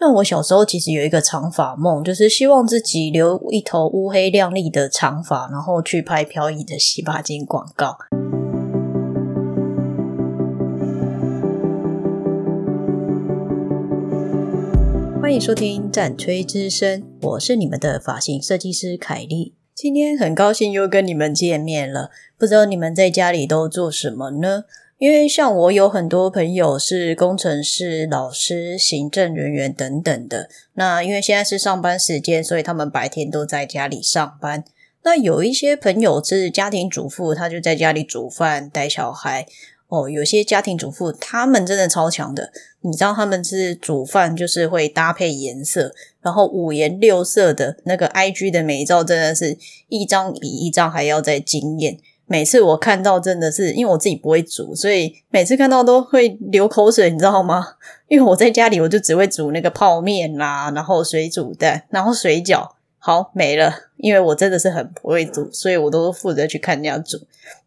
那我小时候其实有一个长发梦，就是希望自己留一头乌黑亮丽的长发，然后去拍飘逸的洗发精广告。欢迎收听战吹之声，我是你们的发型设计师凯莉。今天很高兴又跟你们见面了，不知道你们在家里都做什么呢？因为像我有很多朋友是工程师、老师、行政人员等等的。那因为现在是上班时间，所以他们白天都在家里上班。那有一些朋友是家庭主妇，他就在家里煮饭、带小孩。哦，有些家庭主妇他们真的超强的，你知道他们是煮饭就是会搭配颜色，然后五颜六色的那个 IG 的美照，真的是一张比一张还要再惊艳。每次我看到真的是，因为我自己不会煮，所以每次看到都会流口水，你知道吗？因为我在家里我就只会煮那个泡面啦，然后水煮蛋，然后水饺，好没了。因为我真的是很不会煮，所以我都负责去看人家煮。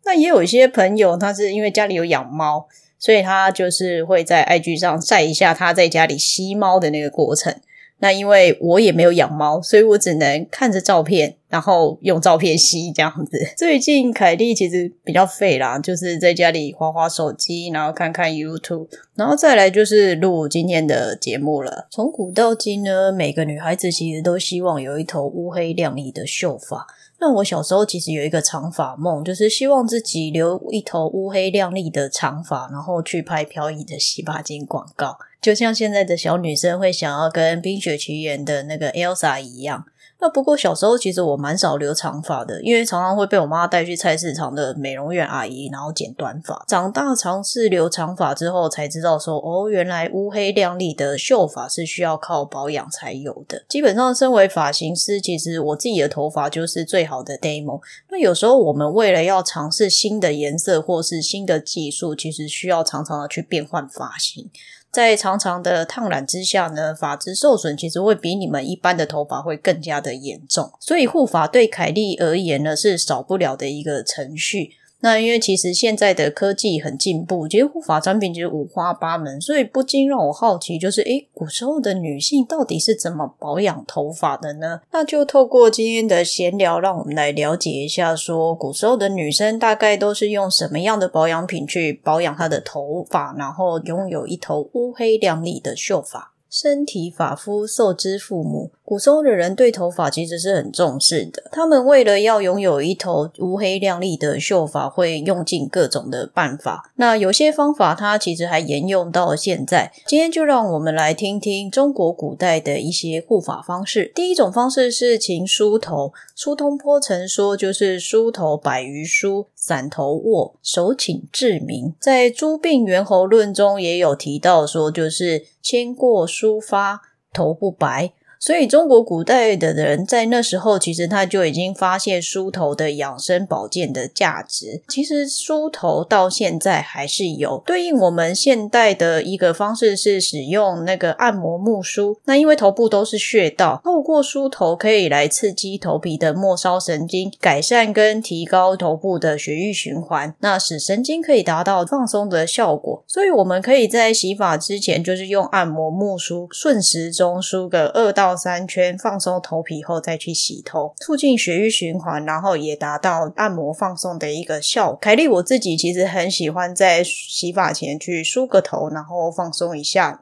那也有一些朋友，他是因为家里有养猫，所以他就是会在 IG 上晒一下他在家里吸猫的那个过程。那因为我也没有养猫，所以我只能看着照片，然后用照片吸这样子。最近凯莉其实比较废啦，就是在家里划划手机，然后看看 YouTube，然后再来就是录今天的节目了。从古到今呢，每个女孩子其实都希望有一头乌黑亮丽的秀发。那我小时候其实有一个长发梦，就是希望自己留一头乌黑亮丽的长发，然后去拍飘逸的洗发精广告。就像现在的小女生会想要跟《冰雪奇缘》的那个 Elsa 一样。那不过小时候其实我蛮少留长发的，因为常常会被我妈带去菜市场的美容院阿姨，然后剪短发。长大尝试留长发之后，才知道说哦，原来乌黑亮丽的秀发是需要靠保养才有的。基本上，身为发型师，其实我自己的头发就是最好的 demo。那有时候我们为了要尝试新的颜色或是新的技术，其实需要常常的去变换发型。在长长的烫染之下呢，发质受损其实会比你们一般的头发会更加的严重，所以护发对凯莉而言呢是少不了的一个程序。那因为其实现在的科技很进步，其实护发产品其实五花八门，所以不禁让我好奇，就是诶，古时候的女性到底是怎么保养头发的呢？那就透过今天的闲聊，让我们来了解一下，说古时候的女生大概都是用什么样的保养品去保养她的头发，然后拥有一头乌黑亮丽的秀发。身体发肤受之父母。古时候的人对头发其实是很重视的，他们为了要拥有一头乌黑亮丽的秀发，会用尽各种的办法。那有些方法，它其实还沿用到现在。今天就让我们来听听中国古代的一些护发方式。第一种方式是勤梳头。苏东坡曾说，就是梳头百余梳，散头卧，手请治明。在《诸病源候论》中也有提到说，就是千过梳发，头不白。所以，中国古代的人在那时候，其实他就已经发现梳头的养生保健的价值。其实，梳头到现在还是有对应我们现代的一个方式，是使用那个按摩木梳。那因为头部都是穴道，透过梳头可以来刺激头皮的末梢神经，改善跟提高头部的血液循环，那使神经可以达到放松的效果。所以，我们可以在洗发之前，就是用按摩木梳顺时钟梳个二到。三圈放松头皮后再去洗头，促进血液循环，然后也达到按摩放松的一个效果。凯莉我自己其实很喜欢在洗发前去梳个头，然后放松一下。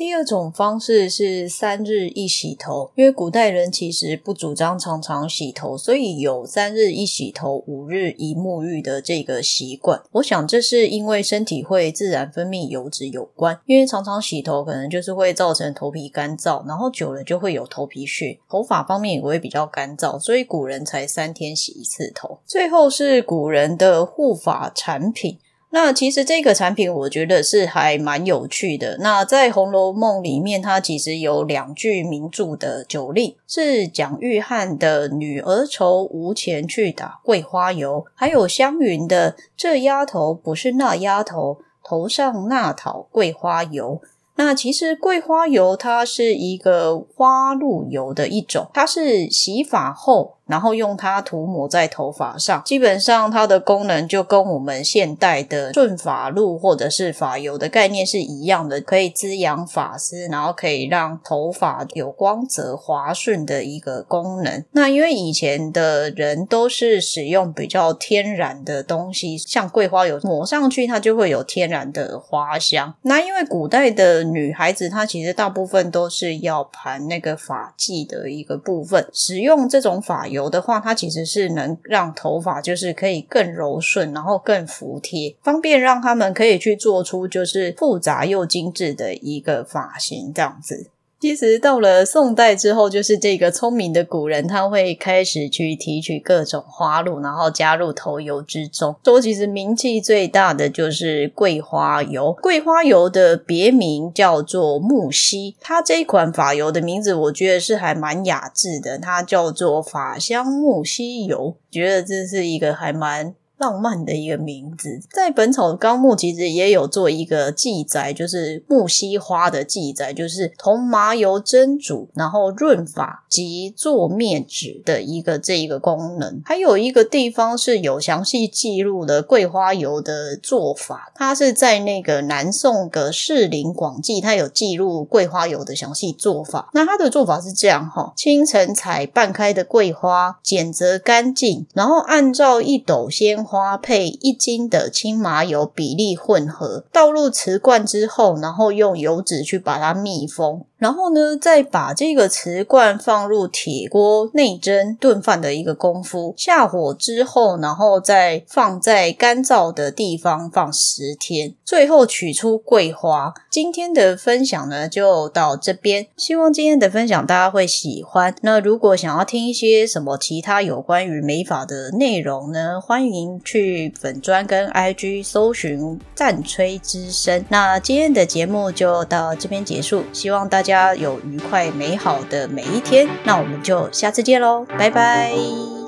第二种方式是三日一洗头，因为古代人其实不主张常常洗头，所以有三日一洗头、五日一沐浴的这个习惯。我想这是因为身体会自然分泌油脂有关，因为常常洗头可能就是会造成头皮干燥，然后久了就会有头皮屑，头发方面也会比较干燥，所以古人才三天洗一次头。最后是古人的护发产品。那其实这个产品我觉得是还蛮有趣的。那在《红楼梦》里面，它其实有两句名著的酒令，是蒋玉菡的“女儿愁，无钱去打桂花油”，还有湘云的“这丫头不是那丫头，头上那讨桂花油”。那其实桂花油它是一个花露油的一种，它是洗发后。然后用它涂抹在头发上。基本上它的功能就跟我们现代的顺发露或者是发油的概念是一样的，可以滋养发丝，然后可以让头发有光泽滑顺的一个功能。那因为以前的人都是使用比较天然的东西，像桂花油抹上去，它就会有天然的花香。那因为古代的女孩子，她其实大部分都是要盘那个发髻的一个部分，使用这种发油油的话，它其实是能让头发就是可以更柔顺，然后更服帖，方便让他们可以去做出就是复杂又精致的一个发型这样子。其实到了宋代之后，就是这个聪明的古人，他会开始去提取各种花露，然后加入头油之中。说其实名气最大的就是桂花油，桂花油的别名叫做木樨。它这一款发油的名字，我觉得是还蛮雅致的，它叫做法香木樨油，觉得这是一个还蛮。浪漫的一个名字，在《本草纲目》其实也有做一个记载，就是木樨花的记载，就是同麻油蒸煮，然后润发及做面纸的一个这一个功能。还有一个地方是有详细记录的桂花油的做法，它是在那个南宋的《士林广记》，它有记录桂花油的详细做法。那它的做法是这样哈：清晨采半开的桂花，剪择干净，然后按照一斗鲜。花配一斤的青麻油比例混合，倒入瓷罐之后，然后用油纸去把它密封。然后呢，再把这个瓷罐放入铁锅内蒸炖饭的一个功夫，下火之后，然后再放在干燥的地方放十天，最后取出桂花。今天的分享呢，就到这边。希望今天的分享大家会喜欢。那如果想要听一些什么其他有关于美法的内容呢，欢迎去粉砖跟 IG 搜寻战吹之声。那今天的节目就到这边结束，希望大家。家有愉快美好的每一天，那我们就下次见喽，拜拜。